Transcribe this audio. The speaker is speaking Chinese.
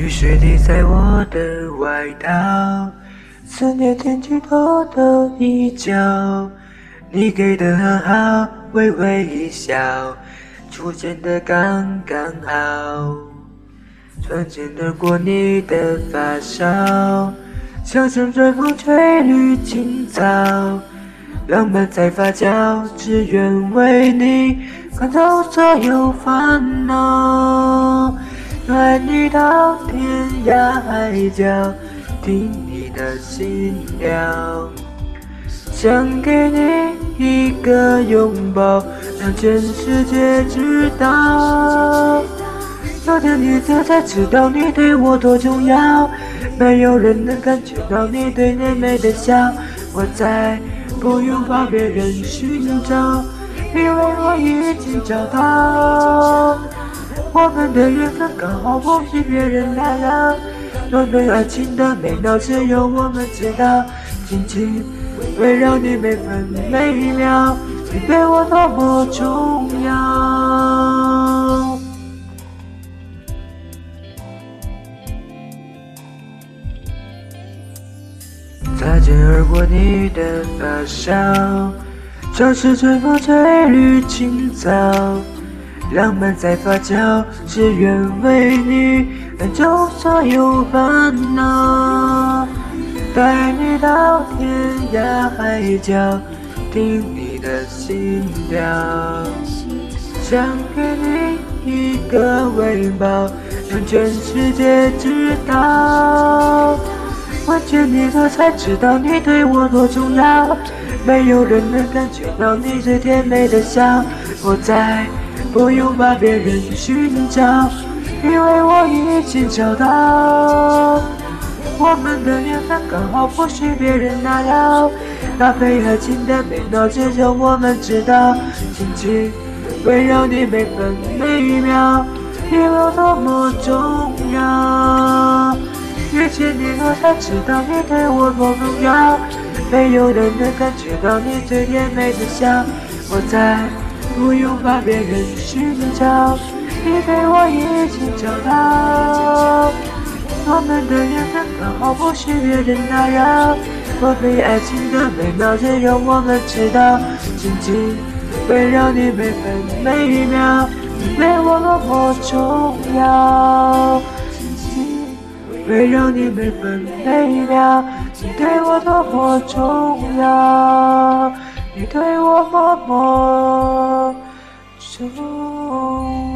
雨水滴在我的外套，思念天气多的一角。你给的很好，微微一笑，出现的刚刚好。穿肩而过你的发梢，像阵春风吹绿青草，浪漫在发酵，只愿为你赶走所有烦恼。带你到天涯海角，听你的心跳，想给你一个拥抱，让全世界知道。有天你走才知道你对我多重要，没有人能感觉到你对甜美的笑，我再不用把别人寻找，因为我已经找到。我们的缘分刚好不许别人打扰，暖暖爱情的美妙只有我们知道。紧紧围绕你每分每秒，你对我多么重要。擦肩而过你的发梢，像是春风吹绿青草。浪漫在发酵，只愿为你赶走所有烦恼，带你到天涯海角，听你的心跳，想给你一个拥抱，让全世界知道。闻见你我才知道你对我多重要，没有人能感觉到你最甜美的笑，我在。不用把别人寻找，因为我已经找到。我们的缘分刚好不许别人打扰，搭配爱情的美妙只有我们知道。紧紧围绕你每分每秒，你有多么重要。遇见你我才知道你对我多重要，没有人能感觉到你最甜美的笑，我在。不用把别人寻找，你对我已经找到。我们的缘分刚好不许别人打扰，我对爱情的美妙只有我们知道。紧紧围绕你每分每秒，你对我多么重要。紧紧围绕你每分每秒，你对我多么重要。你对我默默守。